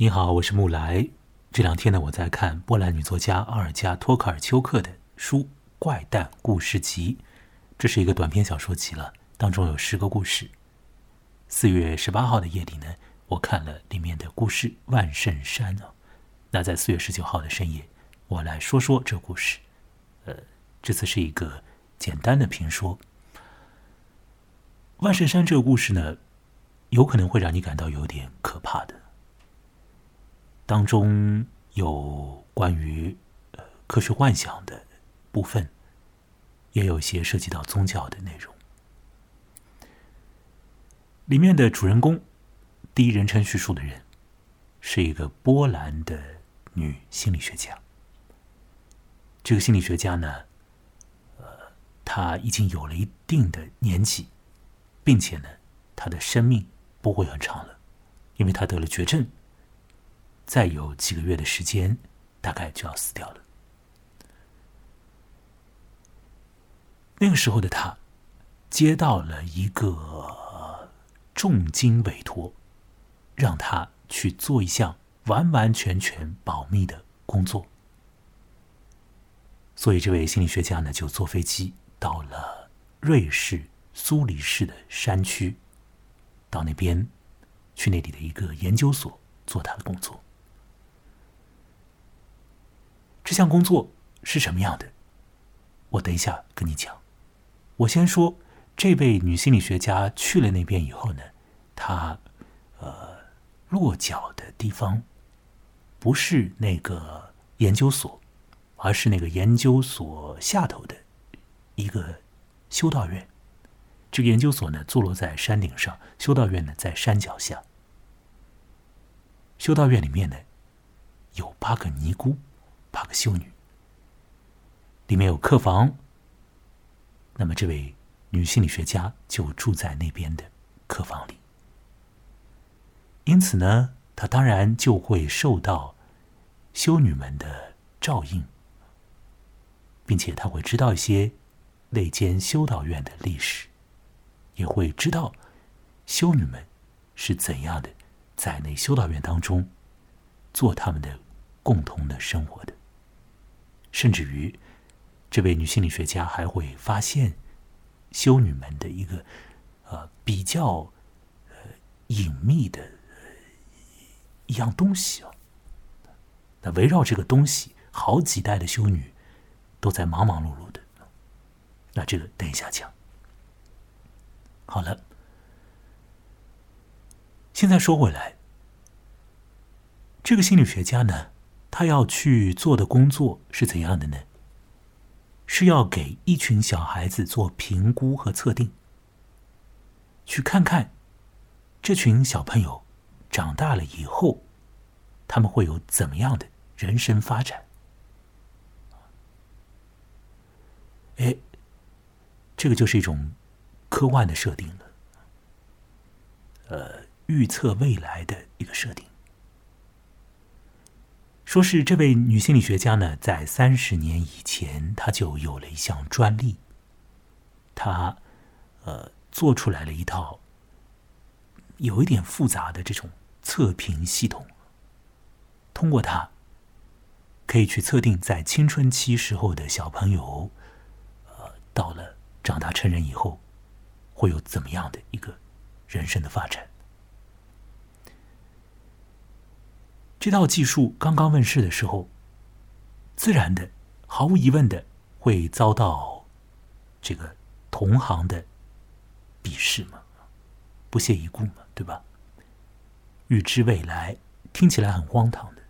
你好，我是木来。这两天呢，我在看波兰女作家阿尔加·托卡尔丘克的书《怪诞故事集》，这是一个短篇小说集了，当中有十个故事。四月十八号的夜里呢，我看了里面的故事《万圣山》哦。那在四月十九号的深夜，我来说说这故事。呃，这次是一个简单的评说。万圣山这个故事呢，有可能会让你感到有点可怕的。当中有关于科学幻想的部分，也有一些涉及到宗教的内容。里面的主人公，第一人称叙述的人，是一个波兰的女心理学家。这个心理学家呢，呃，她已经有了一定的年纪，并且呢，她的生命不会很长了，因为她得了绝症。再有几个月的时间，大概就要死掉了。那个时候的他，接到了一个重金委托，让他去做一项完完全全保密的工作。所以，这位心理学家呢，就坐飞机到了瑞士苏黎世的山区，到那边去那里的一个研究所做他的工作。这项工作是什么样的？我等一下跟你讲。我先说，这位女心理学家去了那边以后呢，她呃落脚的地方不是那个研究所，而是那个研究所下头的一个修道院。这个研究所呢，坐落在山顶上，修道院呢在山脚下。修道院里面呢有八个尼姑。八个修女，里面有客房。那么，这位女心理学家就住在那边的客房里。因此呢，她当然就会受到修女们的照应，并且她会知道一些那间修道院的历史，也会知道修女们是怎样的在那修道院当中做他们的共同的生活的。甚至于，这位女心理学家还会发现修女们的一个呃比较呃隐秘的一样东西啊。那围绕这个东西，好几代的修女都在忙忙碌碌的。那这个等一下讲。好了，现在说回来，这个心理学家呢？他要去做的工作是怎样的呢？是要给一群小孩子做评估和测定，去看看这群小朋友长大了以后，他们会有怎么样的人生发展。哎，这个就是一种科幻的设定了，呃，预测未来的一个设定。说是这位女心理学家呢，在三十年以前，她就有了一项专利。她，呃，做出来了一套有一点复杂的这种测评系统。通过它，可以去测定在青春期时候的小朋友，呃，到了长大成人以后，会有怎么样的一个人生的发展。这套技术刚刚问世的时候，自然的、毫无疑问的会遭到这个同行的鄙视嘛，不屑一顾嘛，对吧？预知未来听起来很荒唐的，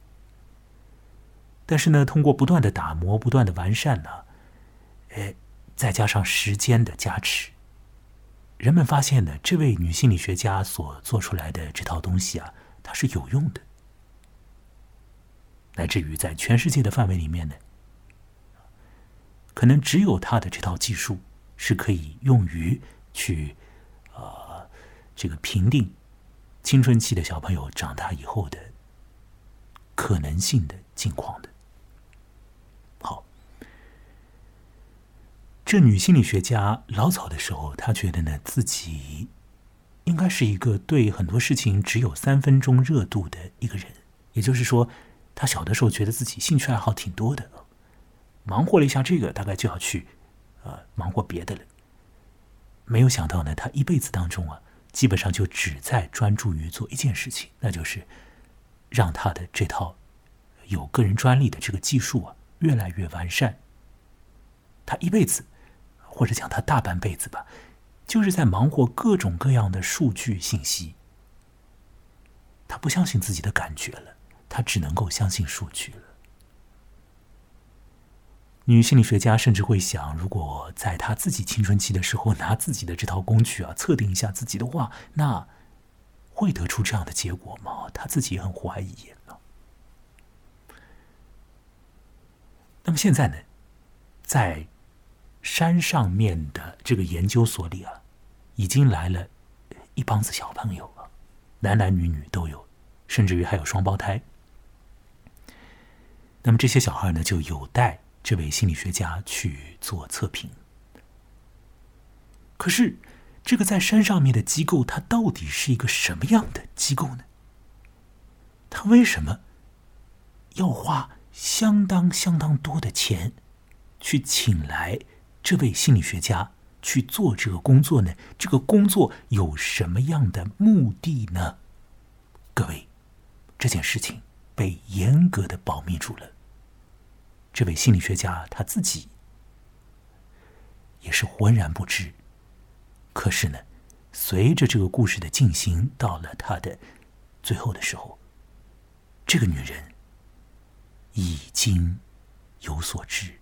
但是呢，通过不断的打磨、不断的完善呢，哎，再加上时间的加持，人们发现呢，这位女心理学家所做出来的这套东西啊，它是有用的。乃至于在全世界的范围里面呢，可能只有他的这套技术是可以用于去啊这个评定青春期的小朋友长大以后的可能性的境况的。好，这女心理学家老早的时候，她觉得呢自己应该是一个对很多事情只有三分钟热度的一个人。也就是说，他小的时候觉得自己兴趣爱好挺多的，忙活了一下这个，大概就要去呃忙活别的了。没有想到呢，他一辈子当中啊，基本上就只在专注于做一件事情，那就是让他的这套有个人专利的这个技术啊越来越完善。他一辈子，或者讲他大半辈子吧，就是在忙活各种各样的数据信息。他不相信自己的感觉了，他只能够相信数据了。女心理学家甚至会想，如果在她自己青春期的时候拿自己的这套工具啊测定一下自己的话，那会得出这样的结果吗？她自己也很怀疑。那么现在呢，在。山上面的这个研究所里啊，已经来了一帮子小朋友了，男男女女都有，甚至于还有双胞胎。那么这些小孩呢，就有待这位心理学家去做测评。可是，这个在山上面的机构，它到底是一个什么样的机构呢？他为什么要花相当相当多的钱去请来？这位心理学家去做这个工作呢？这个工作有什么样的目的呢？各位，这件事情被严格的保密住了。这位心理学家他自己也是浑然不知。可是呢，随着这个故事的进行，到了他的最后的时候，这个女人已经有所知。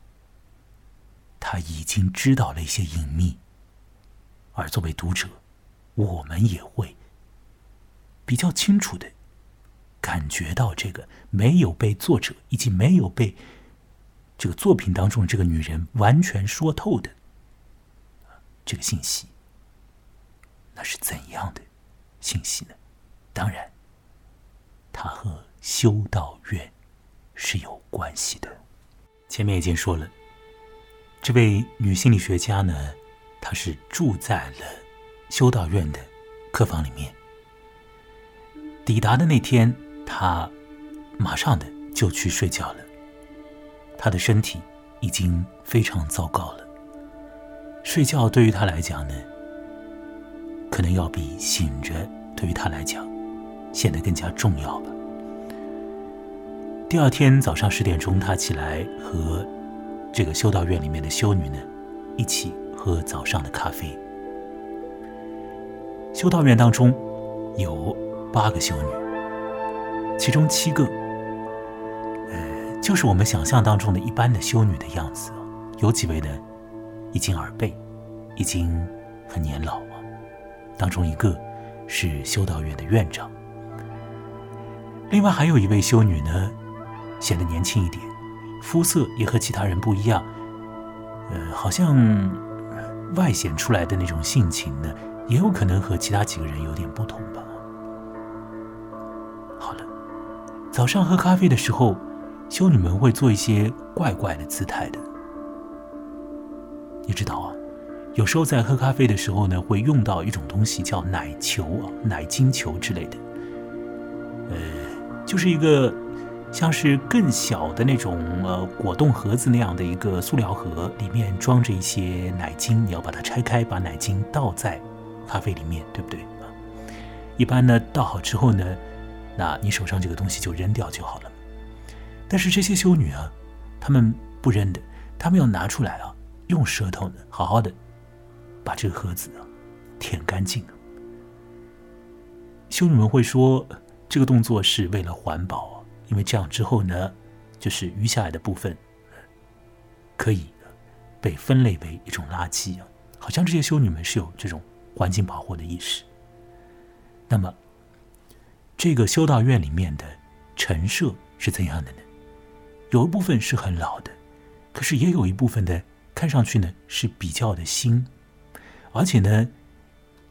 她已经知道了一些隐秘，而作为读者，我们也会比较清楚的感觉到这个没有被作者以及没有被这个作品当中这个女人完全说透的这个信息，那是怎样的信息呢？当然，它和修道院是有关系的。前面已经说了。这位女心理学家呢，她是住在了修道院的客房里面。抵达的那天，她马上的就去睡觉了。她的身体已经非常糟糕了，睡觉对于她来讲呢，可能要比醒着对于她来讲显得更加重要吧。第二天早上十点钟，她起来和。这个修道院里面的修女呢，一起喝早上的咖啡。修道院当中有八个修女，其中七个，呃，就是我们想象当中的一般的修女的样子。有几位呢，已经耳背，已经很年老了。当中一个是修道院的院长，另外还有一位修女呢，显得年轻一点。肤色也和其他人不一样，呃，好像外显出来的那种性情呢，也有可能和其他几个人有点不同吧。早上喝咖啡的时候，修女们会做一些怪怪的姿态的。你知道啊，有时候在喝咖啡的时候呢，会用到一种东西叫奶球啊、奶精球之类的，呃，就是一个。像是更小的那种呃果冻盒子那样的一个塑料盒，里面装着一些奶精，你要把它拆开，把奶精倒在咖啡里面，对不对？一般呢倒好之后呢，那你手上这个东西就扔掉就好了。但是这些修女啊，她们不扔的，她们要拿出来啊，用舌头呢好好的把这个盒子啊舔干净。修女们会说，这个动作是为了环保。因为这样之后呢，就是余下来的部分可以被分类为一种垃圾啊，好像这些修女们是有这种环境保护的意识。那么，这个修道院里面的陈设是怎样的呢？有一部分是很老的，可是也有一部分的看上去呢是比较的新，而且呢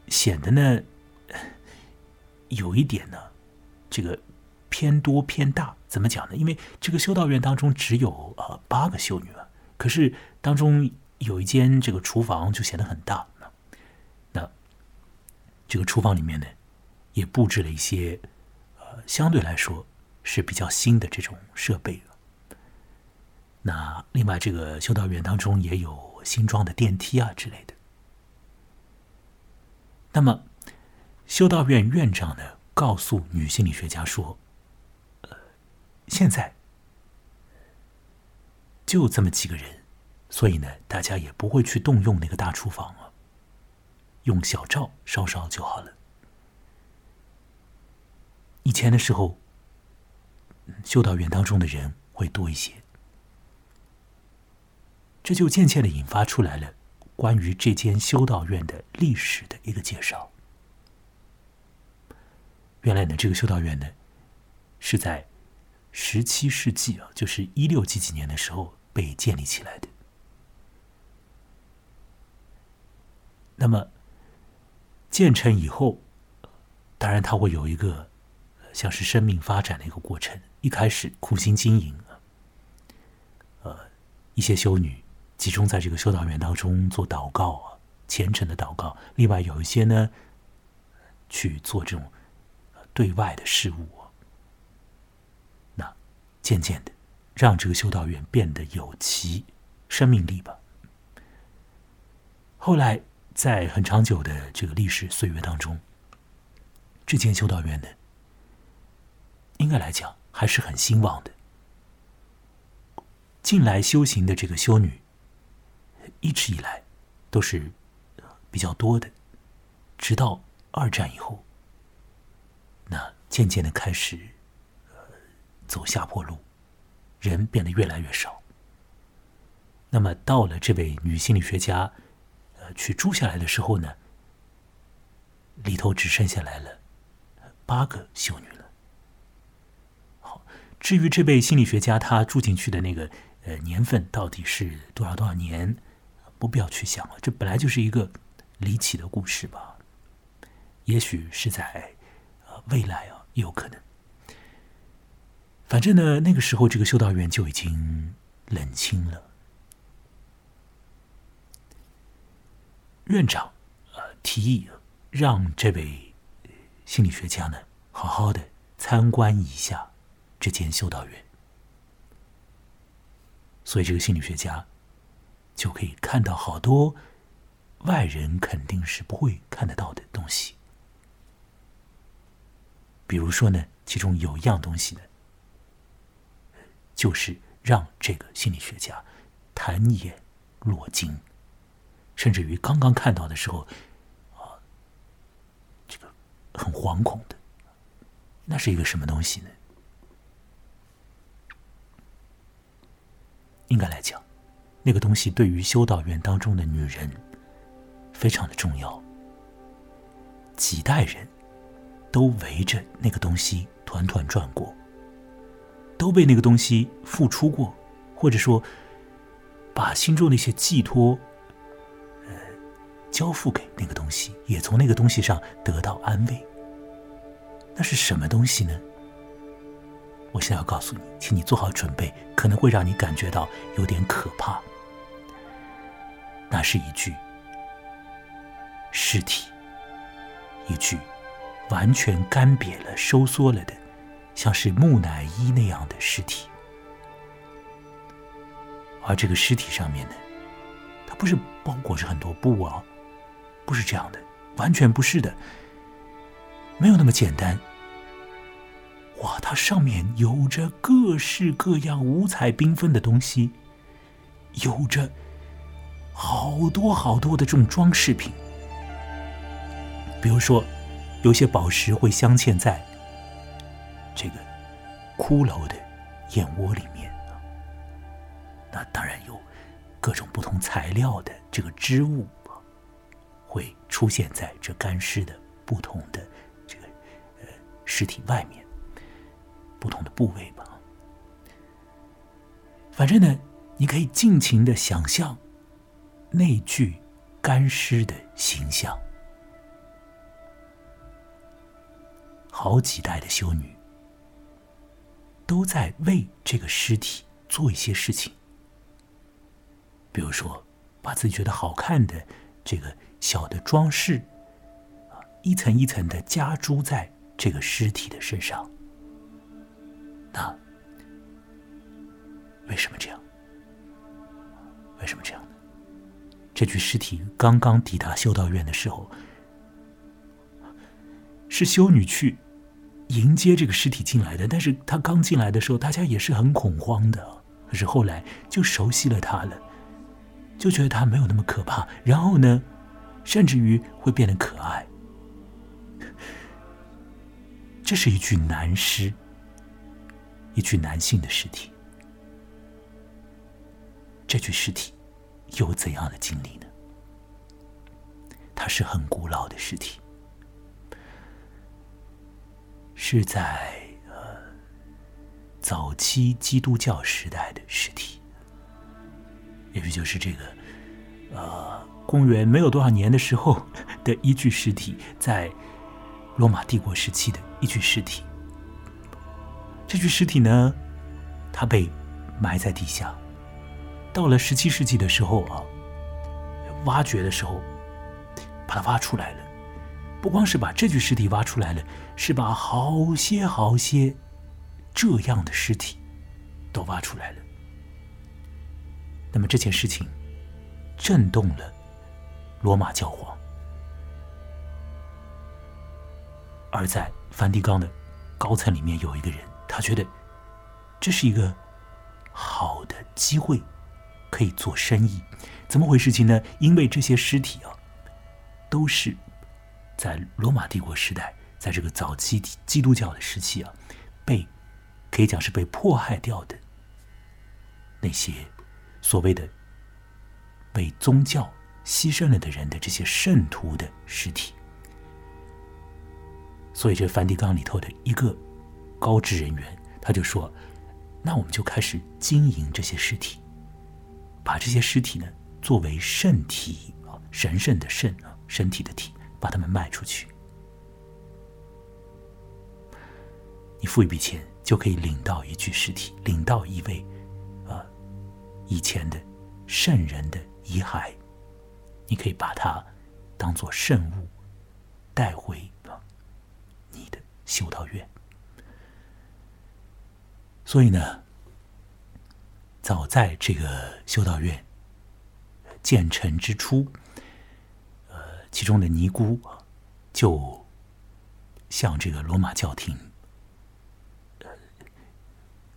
显得呢 有一点呢这个。偏多偏大，怎么讲呢？因为这个修道院当中只有呃八个修女啊，可是当中有一间这个厨房就显得很大。那这个厨房里面呢，也布置了一些相对来说是比较新的这种设备。那另外，这个修道院当中也有新装的电梯啊之类的。那么，修道院院长呢，告诉女心理学家说：“呃，现在就这么几个人，所以呢，大家也不会去动用那个大厨房啊，用小灶烧烧就好了。以前的时候，修道院当中的人会多一些，这就渐渐的引发出来了。”关于这间修道院的历史的一个介绍。原来呢，这个修道院呢，是在十七世纪啊，就是一六几几年的时候被建立起来的。那么建成以后，当然它会有一个像是生命发展的一个过程。一开始苦心经营啊，呃，一些修女。集中在这个修道院当中做祷告啊，虔诚的祷告。另外有一些呢，去做这种对外的事务啊。那渐渐的，让这个修道院变得有其生命力吧。后来，在很长久的这个历史岁月当中，这间修道院呢，应该来讲还是很兴旺的。近来修行的这个修女。一直以来都是比较多的，直到二战以后，那渐渐的开始走下坡路，人变得越来越少。那么到了这位女心理学家呃去住下来的时候呢，里头只剩下来了八个修女了。至于这位心理学家他住进去的那个呃年份到底是多少多少年？不必要去想了，这本来就是一个离奇的故事吧。也许是在呃未来啊，也有可能。反正呢，那个时候这个修道院就已经冷清了。院长呃提议让这位心理学家呢好好的参观一下这间修道院，所以这个心理学家。就可以看到好多外人肯定是不会看得到的东西。比如说呢，其中有一样东西呢，就是让这个心理学家谈眼落睛，甚至于刚刚看到的时候，啊，这个很惶恐的，那是一个什么东西呢？应该来讲。那个东西对于修道院当中的女人非常的重要，几代人都围着那个东西团团转过，都被那个东西付出过，或者说把心中那些寄托，呃，交付给那个东西，也从那个东西上得到安慰。那是什么东西呢？我现在要告诉你，请你做好准备，可能会让你感觉到有点可怕。那是一具尸体，一具完全干瘪了、收缩了的，像是木乃伊那样的尸体。而这个尸体上面呢，它不是包裹着很多布啊，不是这样的，完全不是的，没有那么简单。哇，它上面有着各式各样、五彩缤纷的东西，有着。好多好多的这种装饰品，比如说，有些宝石会镶嵌在这个骷髅的眼窝里面。那当然有各种不同材料的这个织物，会出现在这干尸的不同的这个呃尸体外面不同的部位吧。反正呢，你可以尽情的想象。那具干尸的形象，好几代的修女都在为这个尸体做一些事情，比如说把自己觉得好看的这个小的装饰，一层一层的加诸在这个尸体的身上，那为什么这样？为什么这样呢？这具尸体刚刚抵达修道院的时候，是修女去迎接这个尸体进来的。但是她刚进来的时候，大家也是很恐慌的。可是后来就熟悉了他了，就觉得他没有那么可怕。然后呢，甚至于会变得可爱。这是一具男尸，一具男性的尸体。这具尸体有怎样的经历呢？它是很古老的尸体，是在呃早期基督教时代的尸体，也许就是这个呃公元没有多少年的时候的一具尸体，在罗马帝国时期的一具尸体。这具尸体呢，它被埋在地下。到了十七世纪的时候啊，挖掘的时候，把它挖出来了。不光是把这具尸体挖出来了，是把好些好些这样的尸体都挖出来了。那么这件事情震动了罗马教皇，而在梵蒂冈的高层里面有一个人，他觉得这是一个好的机会。可以做生意，怎么回事情呢？因为这些尸体啊，都是在罗马帝国时代，在这个早期基督教的时期啊，被可以讲是被迫害掉的那些所谓的被宗教牺牲了的人的这些圣徒的尸体。所以，这梵蒂冈里头的一个高知人员，他就说：“那我们就开始经营这些尸体。”把这些尸体呢作为圣体啊，神圣的圣啊，身体的体，把它们卖出去。你付一笔钱就可以领到一具尸体，领到一位啊以前的圣人的遗骸，你可以把它当做圣物带回啊你的修道院。所以呢。早在这个修道院建成之初，呃，其中的尼姑就向这个罗马教廷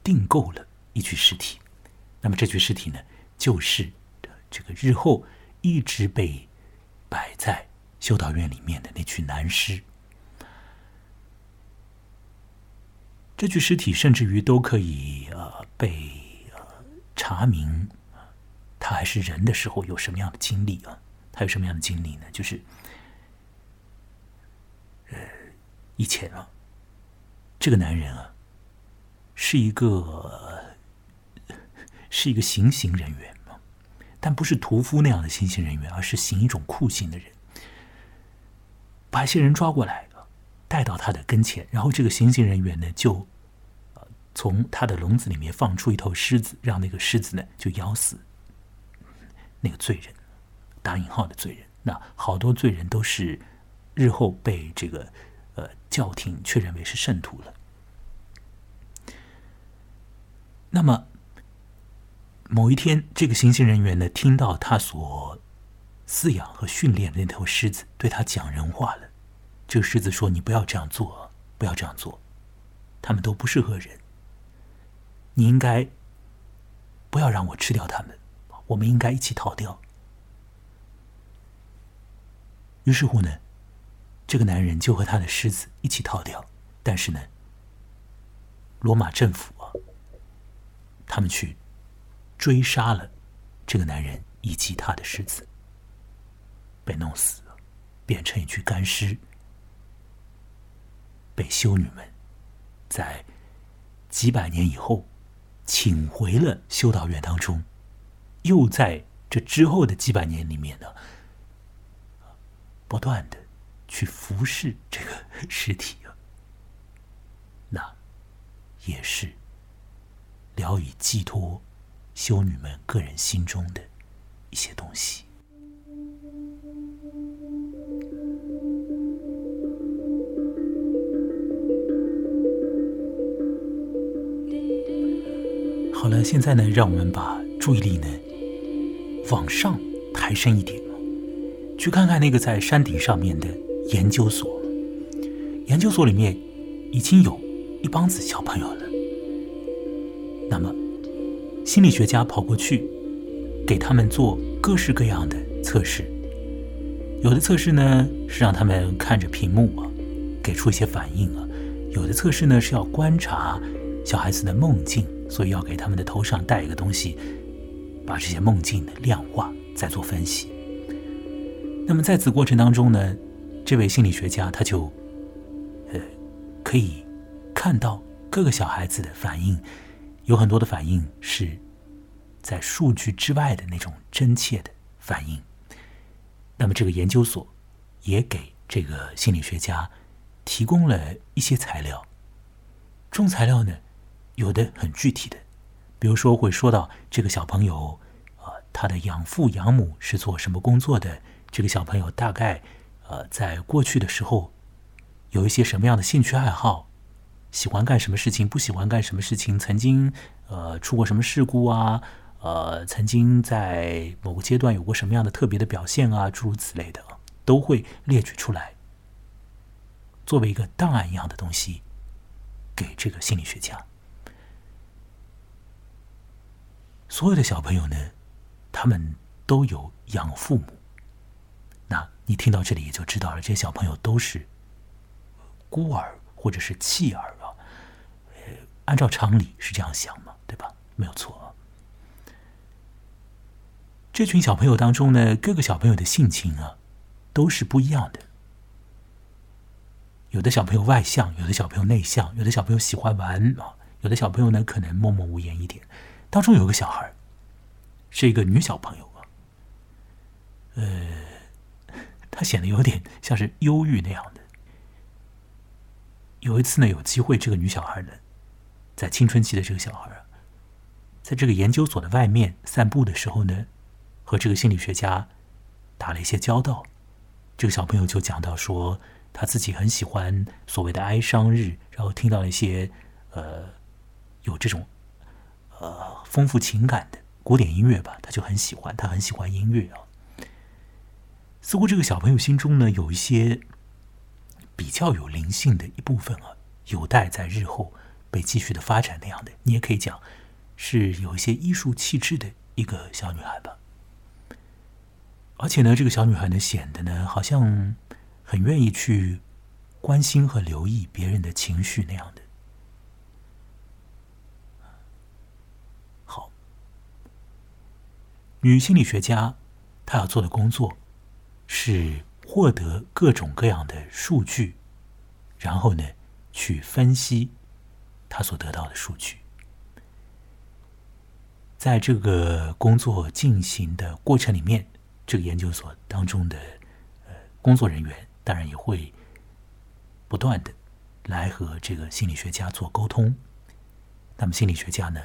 订购了一具尸体。那么这具尸体呢，就是这个日后一直被摆在修道院里面的那具男尸。这具尸体甚至于都可以呃被。查明他还是人的时候有什么样的经历啊？他有什么样的经历呢？就是，呃，以前啊，这个男人啊，是一个是一个行刑人员嘛，但不是屠夫那样的行刑人员，而是行一种酷刑的人，把一些人抓过来带到他的跟前，然后这个行刑人员呢就。从他的笼子里面放出一头狮子，让那个狮子呢就咬死那个罪人，打引号的罪人。那好多罪人都是日后被这个呃教廷确认为是圣徒了。那么某一天，这个行刑人员呢听到他所饲养和训练的那头狮子对他讲人话了。这个狮子说：“你不要这样做，不要这样做，他们都不适合人。”你应该不要让我吃掉他们，我们应该一起逃掉。于是乎呢，这个男人就和他的狮子一起逃掉。但是呢，罗马政府啊，他们去追杀了这个男人以及他的狮子，被弄死了，变成一具干尸，被修女们在几百年以后。请回了修道院当中，又在这之后的几百年里面呢，不断的去服侍这个尸体啊，那也是聊以寄托修女们个人心中的一些东西。好了，现在呢，让我们把注意力呢往上抬升一点，去看看那个在山顶上面的研究所。研究所里面已经有一帮子小朋友了。那么，心理学家跑过去给他们做各式各样的测试。有的测试呢是让他们看着屏幕啊，给出一些反应啊；有的测试呢是要观察小孩子的梦境，所以要给他们的头上戴一个东西，把这些梦境的量化，再做分析。那么在此过程当中呢，这位心理学家他就呃可以看到各个小孩子的反应，有很多的反应是在数据之外的那种真切的反应。那么，这个研究所也给这个心理学家提供了一些材料。这种材料呢，有的很具体的，比如说会说到这个小朋友啊，他的养父养母是做什么工作的？这个小朋友大概呃，在过去的时候有一些什么样的兴趣爱好？喜欢干什么事情？不喜欢干什么事情？曾经呃出过什么事故啊？呃，曾经在某个阶段有过什么样的特别的表现啊，诸如此类的，都会列举出来，作为一个档案一样的东西，给这个心理学家。所有的小朋友呢，他们都有养父母。那你听到这里也就知道了，这些小朋友都是孤儿或者是弃儿啊。呃，按照常理是这样想嘛，对吧？没有错。这群小朋友当中呢，各个小朋友的性情啊，都是不一样的。有的小朋友外向，有的小朋友内向，有的小朋友喜欢玩啊，有的小朋友呢可能默默无言一点。当中有个小孩是一个女小朋友啊，呃，她显得有点像是忧郁那样的。有一次呢，有机会，这个女小孩呢，在青春期的这个小孩啊，在这个研究所的外面散步的时候呢。和这个心理学家打了一些交道，这个小朋友就讲到说，他自己很喜欢所谓的哀伤日，然后听到一些呃有这种呃丰富情感的古典音乐吧，他就很喜欢，他很喜欢音乐啊。似乎这个小朋友心中呢有一些比较有灵性的一部分啊，有待在日后被继续的发展那样的，你也可以讲是有一些艺术气质的一个小女孩吧。而且呢，这个小女孩呢，显得呢，好像很愿意去关心和留意别人的情绪那样的。好，女心理学家她要做的工作是获得各种各样的数据，然后呢，去分析她所得到的数据。在这个工作进行的过程里面。这个研究所当中的呃工作人员，当然也会不断的来和这个心理学家做沟通。那么心理学家呢，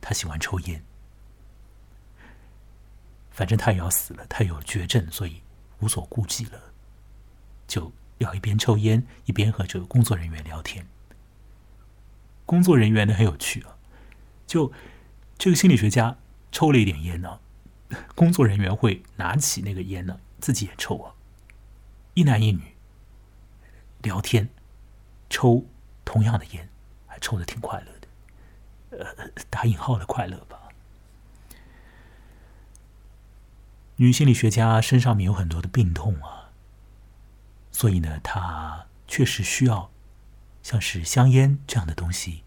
他喜欢抽烟，反正他也要死了，他有绝症，所以无所顾忌了，就要一边抽烟一边和这个工作人员聊天。工作人员呢很有趣啊，就这个心理学家抽了一点烟呢。工作人员会拿起那个烟呢，自己也抽啊。一男一女聊天，抽同样的烟，还抽的挺快乐的，呃，打引号的快乐吧。女心理学家身上面有很多的病痛啊，所以呢，她确实需要像是香烟这样的东西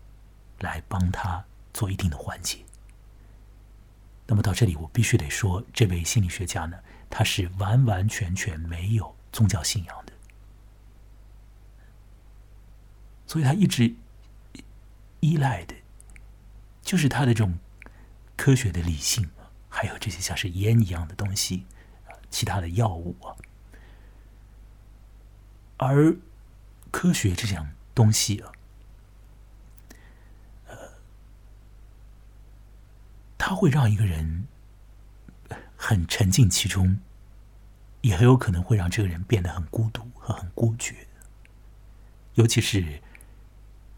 来帮她做一定的缓解。那么到这里，我必须得说，这位心理学家呢，他是完完全全没有宗教信仰的，所以他一直依赖的，就是他的这种科学的理性，还有这些像是烟一样的东西，其他的药物啊，而科学这项东西啊。呃它会让一个人很沉浸其中，也很有可能会让这个人变得很孤独和很孤绝。尤其是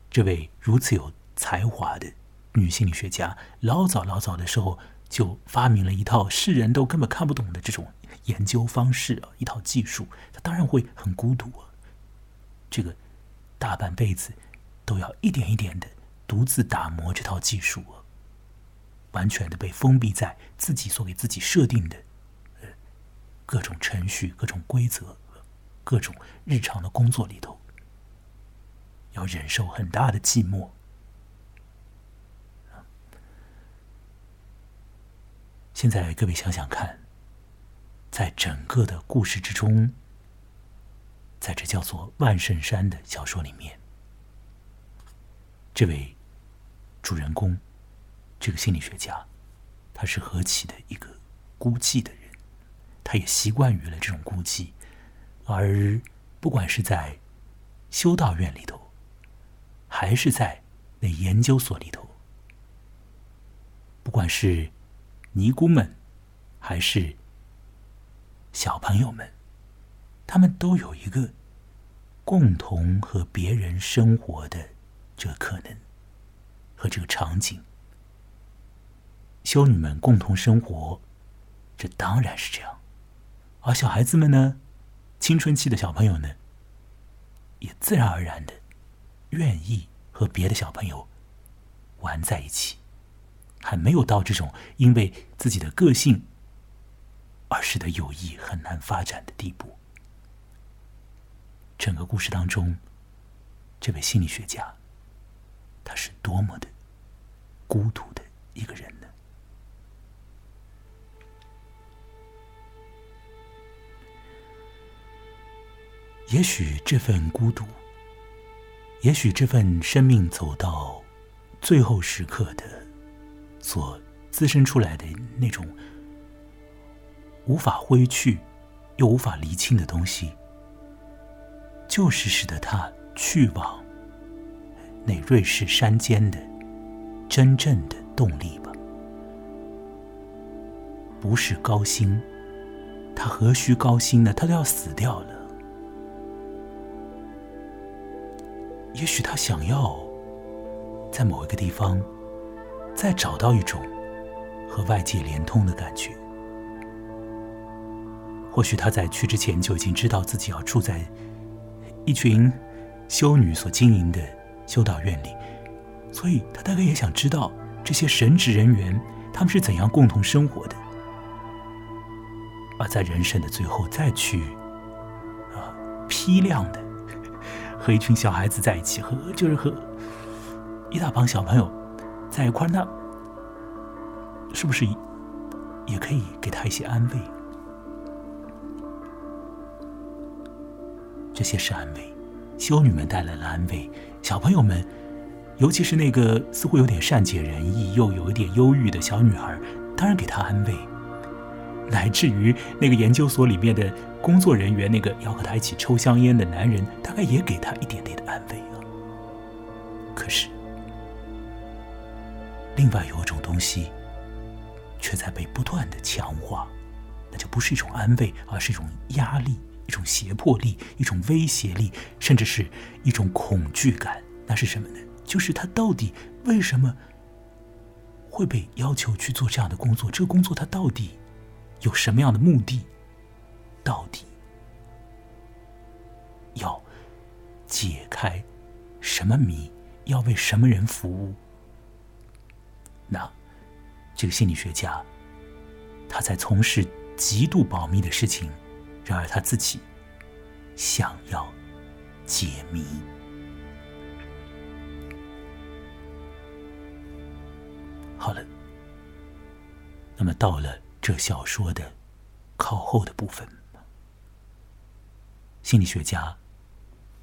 这位如此有才华的女心理学家老早老早的时候就发明了一套世人都根本看不懂的这种研究方式啊，一套技术，他当然会很孤独啊。这个大半辈子都要一点一点的独自打磨这套技术啊，完全的被封闭在自己所给自己设定的呃各种程序、各种规则、各种日常的工作里头，要忍受很大的寂寞。现在各位想想看，在整个的故事之中，在这叫做万圣山的小说里面，这位主人公，这个心理学家，他是何其的一个孤寂的人，他也习惯于了这种孤寂，而不管是在修道院里头，还是在那研究所里头，不管是。尼姑们，还是小朋友们，他们都有一个共同和别人生活的这个可能和这个场景。修女们共同生活，这当然是这样。而小孩子们呢，青春期的小朋友呢，也自然而然的愿意和别的小朋友玩在一起。还没有到这种因为自己的个性而使得友谊很难发展的地步。整个故事当中，这位心理学家，他是多么的孤独的一个人呢？也许这份孤独，也许这份生命走到最后时刻的。所滋生出来的那种无法挥去又无法厘清的东西，就是使得他去往那瑞士山间的真正的动力吧。不是高薪，他何须高薪呢？他都要死掉了。也许他想要在某一个地方。再找到一种和外界连通的感觉。或许他在去之前就已经知道自己要住在一群修女所经营的修道院里，所以他大概也想知道这些神职人员他们是怎样共同生活的。而在人生的最后，再去啊批量的和一群小孩子在一起，和就是和一大帮小朋友。在一块那是不是也可以给他一些安慰？这些是安慰，修女们带来了安慰，小朋友们，尤其是那个似乎有点善解人意又有一点忧郁的小女孩，当然给她安慰，乃至于那个研究所里面的工作人员，那个要和她一起抽香烟的男人，大概也给她一点点的安慰啊。可是。另外有一种东西，却在被不断的强化，那就不是一种安慰，而是一种压力、一种胁迫力、一种威胁力，甚至是一种恐惧感。那是什么呢？就是他到底为什么会被要求去做这样的工作？这个工作他到底有什么样的目的？到底要解开什么谜？要为什么人服务？那，这个心理学家，他在从事极度保密的事情，然而他自己想要解谜。好了，那么到了这小说的靠后的部分，心理学家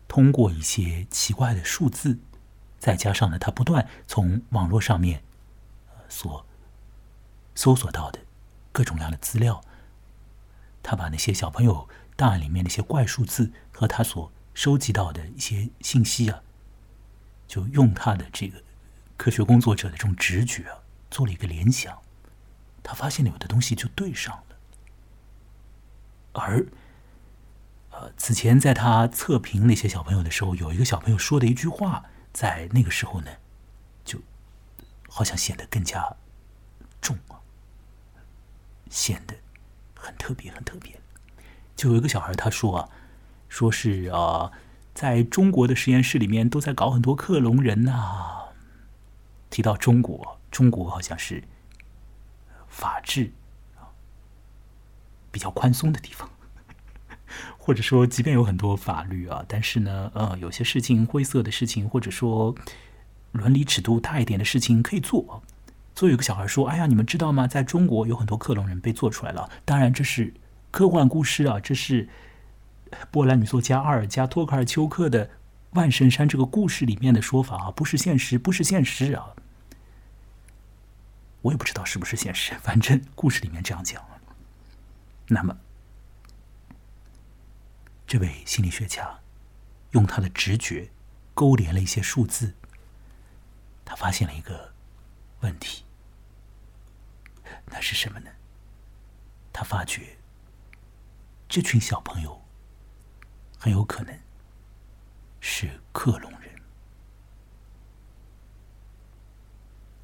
通过一些奇怪的数字，再加上呢，他不断从网络上面。所搜索到的各种各样的资料，他把那些小朋友档案里面那些怪数字和他所收集到的一些信息啊，就用他的这个科学工作者的这种直觉啊，做了一个联想，他发现了有的东西就对上了。而呃，此前在他测评那些小朋友的时候，有一个小朋友说的一句话，在那个时候呢。好像显得更加重啊，显得很特别，很特别。就有一个小孩他说啊，说是啊，在中国的实验室里面都在搞很多克隆人呐。提到中国，中国好像是法治比较宽松的地方。或者说，即便有很多法律啊，但是呢，呃，有些事情灰色的事情，或者说伦理尺度大一点的事情可以做。所以有个小孩说：“哎呀，你们知道吗？在中国有很多克隆人被做出来了。当然，这是科幻故事啊，这是波兰女作家阿尔加托克尔丘克的《万神山》这个故事里面的说法啊，不是现实，不是现实啊。我也不知道是不是现实，反正故事里面这样讲。那么。”这位心理学家用他的直觉勾连了一些数字，他发现了一个问题，那是什么呢？他发觉这群小朋友很有可能是克隆人，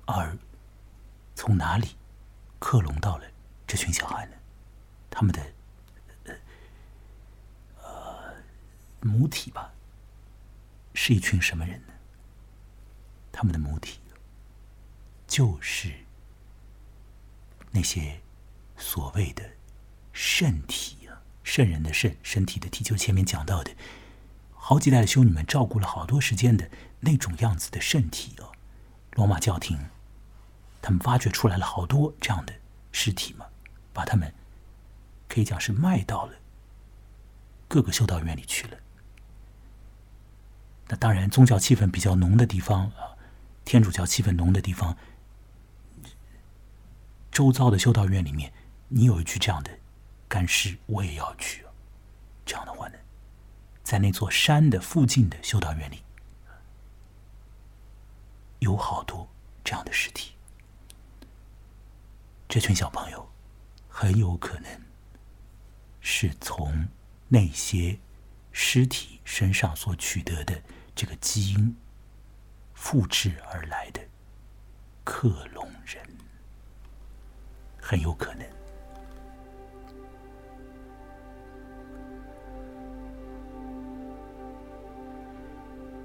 而从哪里克隆到了这群小孩呢？他们的呃。母体吧，是一群什么人呢？他们的母体就是那些所谓的圣体啊，圣人的圣，身体的体，就前面讲到的，好几代的修女们照顾了好多时间的那种样子的圣体啊。罗马教廷他们挖掘出来了好多这样的尸体嘛，把他们可以讲是卖到了各个修道院里去了。那当然，宗教气氛比较浓的地方啊，天主教气氛浓的地方，周遭的修道院里面，你有一具这样的干尸，我也要去。这样的话呢，在那座山的附近的修道院里，有好多这样的尸体。这群小朋友很有可能是从那些尸体身上所取得的。这个基因复制而来的克隆人，很有可能。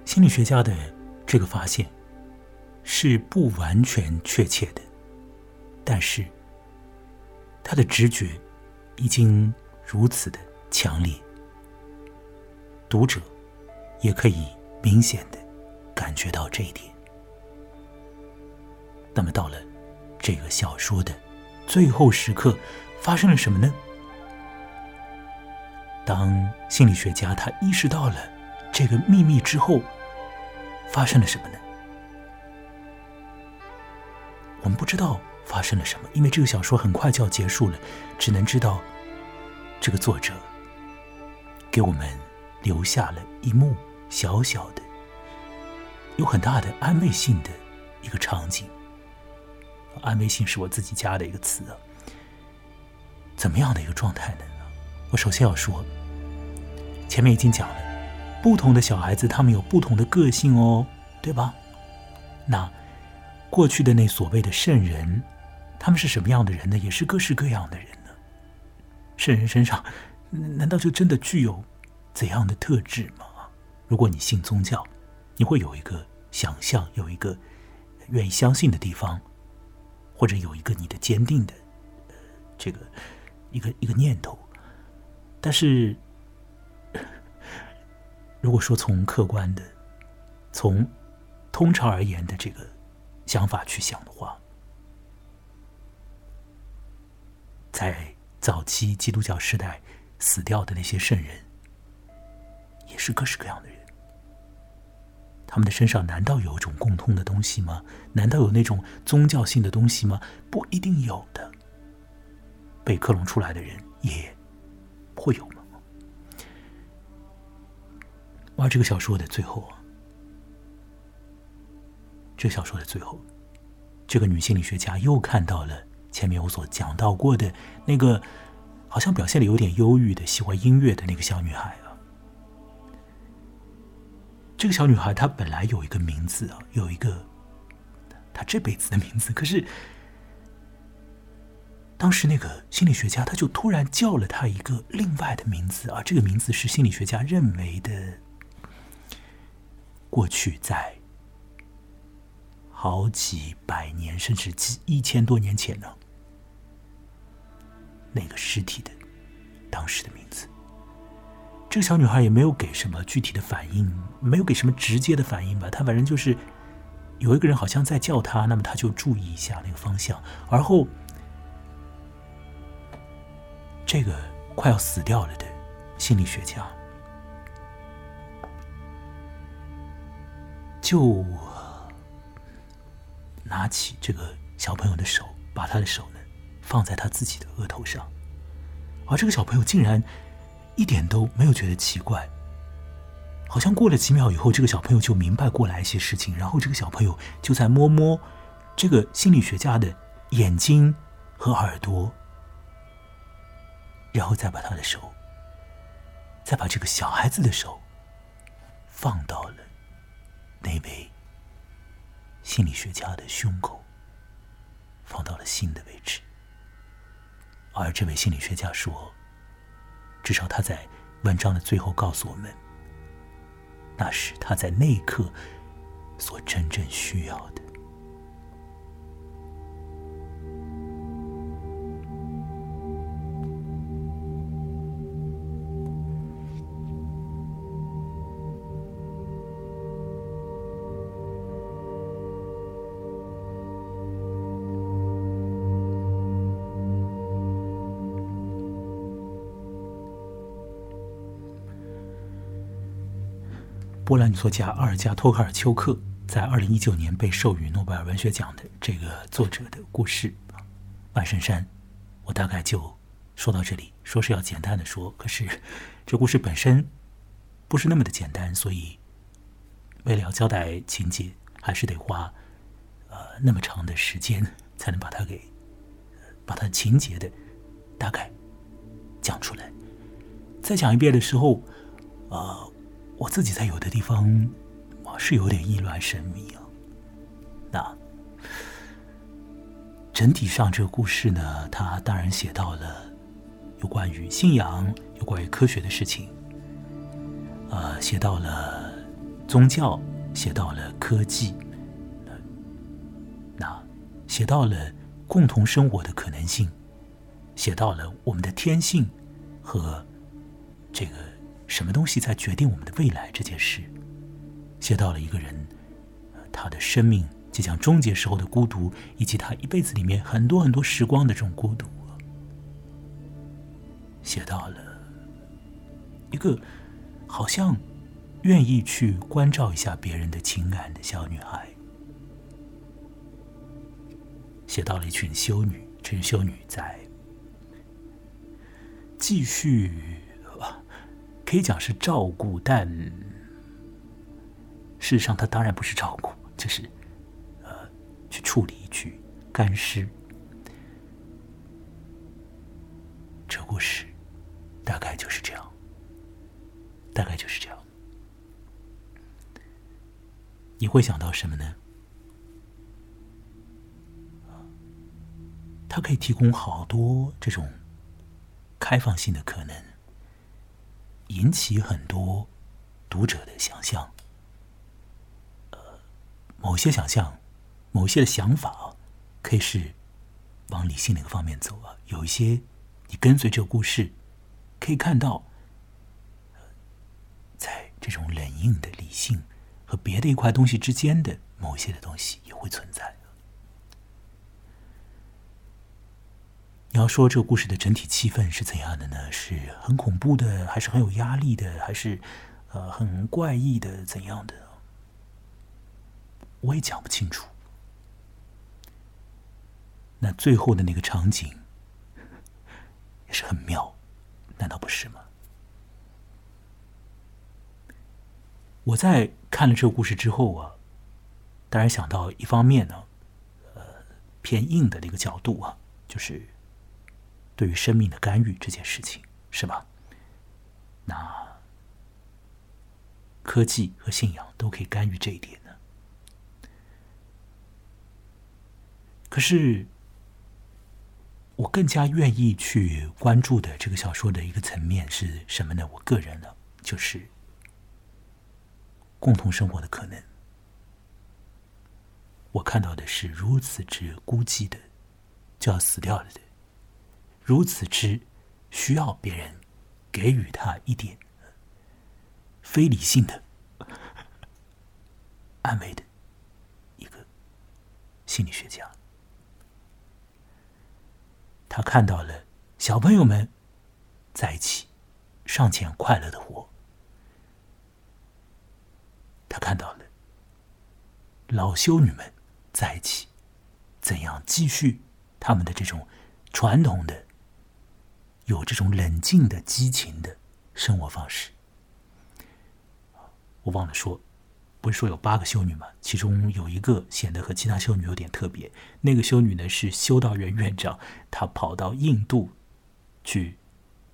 心理学家的这个发现是不完全确切的，但是他的直觉已经如此的强烈，读者也可以。明显的感觉到这一点。那么到了这个小说的最后时刻，发生了什么呢？当心理学家他意识到了这个秘密之后，发生了什么呢？我们不知道发生了什么，因为这个小说很快就要结束了，只能知道这个作者给我们留下了一幕。小小的，有很大的安慰性的一个场景。安慰性是我自己加的一个词啊。怎么样的一个状态呢？我首先要说，前面已经讲了，不同的小孩子他们有不同的个性哦，对吧？那过去的那所谓的圣人，他们是什么样的人呢？也是各式各样的人呢。圣人身上难道就真的具有怎样的特质吗？如果你信宗教，你会有一个想象，有一个愿意相信的地方，或者有一个你的坚定的这个一个一个念头。但是，如果说从客观的、从通常而言的这个想法去想的话，在早期基督教时代死掉的那些圣人，也是各式各样的人。他们的身上难道有一种共通的东西吗？难道有那种宗教性的东西吗？不一定有的。被克隆出来的人也会有吗？而这个小说的最后啊，这小说的最后，这个女心理学家又看到了前面我所讲到过的那个，好像表现的有点忧郁的、喜欢音乐的那个小女孩。这个小女孩她本来有一个名字啊，有一个她这辈子的名字。可是当时那个心理学家他就突然叫了他一个另外的名字，啊这个名字是心理学家认为的过去在好几百年甚至几一千多年前呢那个尸体的当时的名字。这个小女孩也没有给什么具体的反应，没有给什么直接的反应吧。她反正就是有一个人好像在叫她，那么她就注意一下那个方向。而后，这个快要死掉了的心理学家就拿起这个小朋友的手，把他的手呢放在他自己的额头上，而这个小朋友竟然。一点都没有觉得奇怪，好像过了几秒以后，这个小朋友就明白过来一些事情，然后这个小朋友就在摸摸这个心理学家的眼睛和耳朵，然后再把他的手，再把这个小孩子的手放到了那位心理学家的胸口，放到了心的位置，而这位心理学家说。至少他在文章的最后告诉我们，那是他在那一刻所真正需要的。波兰女作家阿尔加托卡尔丘克在二零一九年被授予诺贝尔文学奖的这个作者的故事《万圣山》，我大概就说到这里。说是要简单的说，可是这故事本身不是那么的简单，所以为了要交代情节，还是得花呃那么长的时间才能把它给把它情节的大概讲出来。再讲一遍的时候，呃。我自己在有的地方，是有点意乱神迷啊。那整体上这个故事呢，它当然写到了有关于信仰、有关于科学的事情，呃，写到了宗教，写到了科技，那写到了共同生活的可能性，写到了我们的天性和这个。什么东西在决定我们的未来这件事，写到了一个人，他的生命即将终结时候的孤独，以及他一辈子里面很多很多时光的这种孤独，写到了一个好像愿意去关照一下别人的情感的小女孩，写到了一群修女，这群修女在继续。可以讲是照顾，但事实上，他当然不是照顾，就是呃，去处理、去干尸。这故事大概就是这样，大概就是这样。你会想到什么呢？它可以提供好多这种开放性的可能。引起很多读者的想象，呃，某些想象，某些的想法，可以是往理性那个方面走啊。有一些，你跟随这个故事，可以看到，在这种冷硬的理性和别的一块东西之间的某些的东西也会存在。你要说这个故事的整体气氛是怎样的呢？是很恐怖的，还是很有压力的，还是呃很怪异的？怎样的？我也讲不清楚。那最后的那个场景也是很妙，难道不是吗？我在看了这个故事之后啊，当然想到一方面呢，呃，偏硬的那个角度啊，就是。对于生命的干预这件事情，是吧？那科技和信仰都可以干预这一点呢？可是，我更加愿意去关注的这个小说的一个层面是什么呢？我个人呢，就是共同生活的可能。我看到的是如此之孤寂的，就要死掉了的，如此之需要别人给予他一点非理性的安慰的一个心理学家。他看到了小朋友们在一起尚且快乐的活，他看到了老修女们在一起怎样继续他们的这种传统的、有这种冷静的激情的生活方式。我忘了说。不是说有八个修女吗？其中有一个显得和其他修女有点特别。那个修女呢是修道院院长，她跑到印度去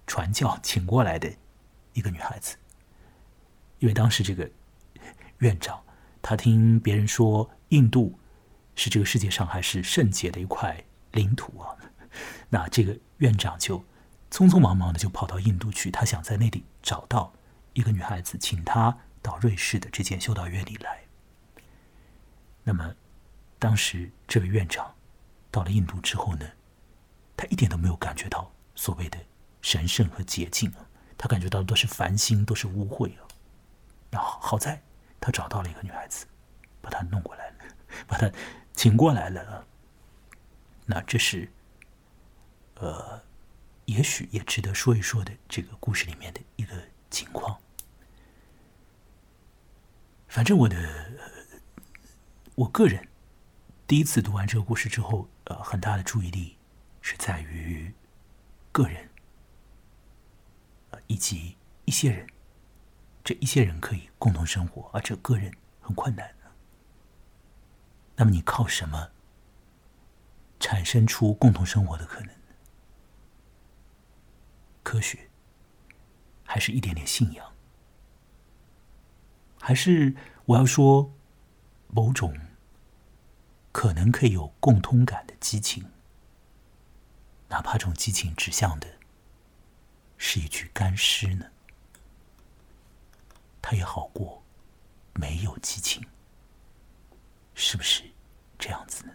传教请过来的一个女孩子。因为当时这个院长他听别人说印度是这个世界上还是圣洁的一块领土啊，那这个院长就匆匆忙忙的就跑到印度去，他想在那里找到一个女孩子，请她。到瑞士的这间修道院里来。那么，当时这位院长到了印度之后呢，他一点都没有感觉到所谓的神圣和洁净啊，他感觉到的都是烦心，都是污秽啊。那好在他找到了一个女孩子，把她弄过来了，把她请过来了。那这是，呃，也许也值得说一说的这个故事里面的一个情况。反正我的，我个人第一次读完这个故事之后，呃，很大的注意力是在于个人，呃，以及一些人，这一些人可以共同生活，而这个人很困难。那么你靠什么产生出共同生活的可能？科学，还是一点点信仰？还是我要说，某种可能可以有共通感的激情，哪怕这种激情指向的是一具干尸呢？它也好过没有激情，是不是这样子呢？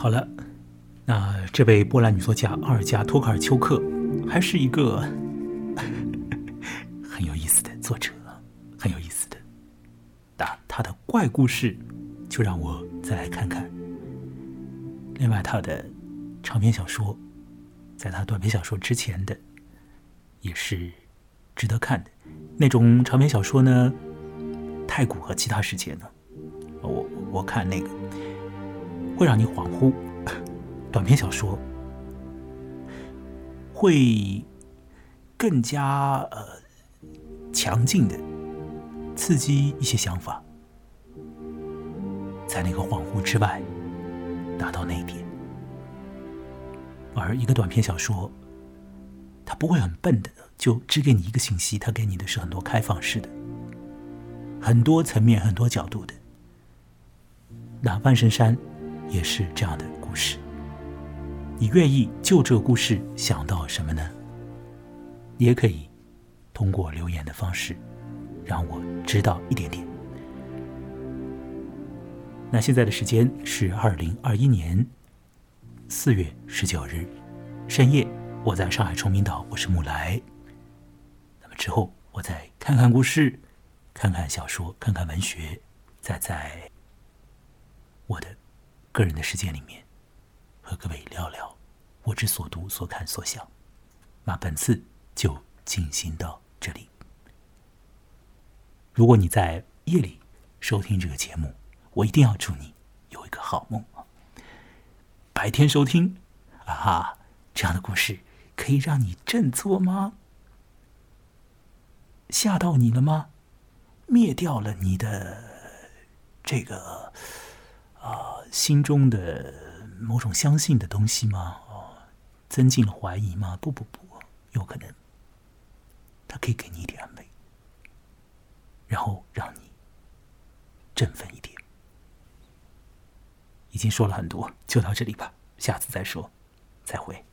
好了，那这位波兰女作家奥尔加·托卡尔丘克还是一个 很有意思的作者，很有意思的。那他的怪故事，就让我再来看看。另外，他的长篇小说，在他短篇小说之前的，也是值得看的。那种长篇小说呢，太古和其他世界呢，我我看那个。会让你恍惚，短篇小说会更加呃强劲的刺激一些想法，在那个恍惚之外达到那一点，而一个短篇小说，它不会很笨的，就只给你一个信息，它给你的是很多开放式的、很多层面、很多角度的。那万神山。也是这样的故事，你愿意就这个故事想到什么呢？也可以通过留言的方式让我知道一点点。那现在的时间是二零二一年四月十九日深夜，我在上海崇明岛，我是木来。那么之后我再看看故事，看看小说，看看文学，再在我的。个人的世界里面，和各位聊聊我之所读、所看、所想。那本次就进行到这里。如果你在夜里收听这个节目，我一定要祝你有一个好梦！白天收听。啊哈，这样的故事可以让你振作吗？吓到你了吗？灭掉了你的这个啊心中的某种相信的东西吗？哦，增进了怀疑吗？不不不，有可能，他可以给你一点安慰，然后让你振奋一点。已经说了很多，就到这里吧，下次再说，再会。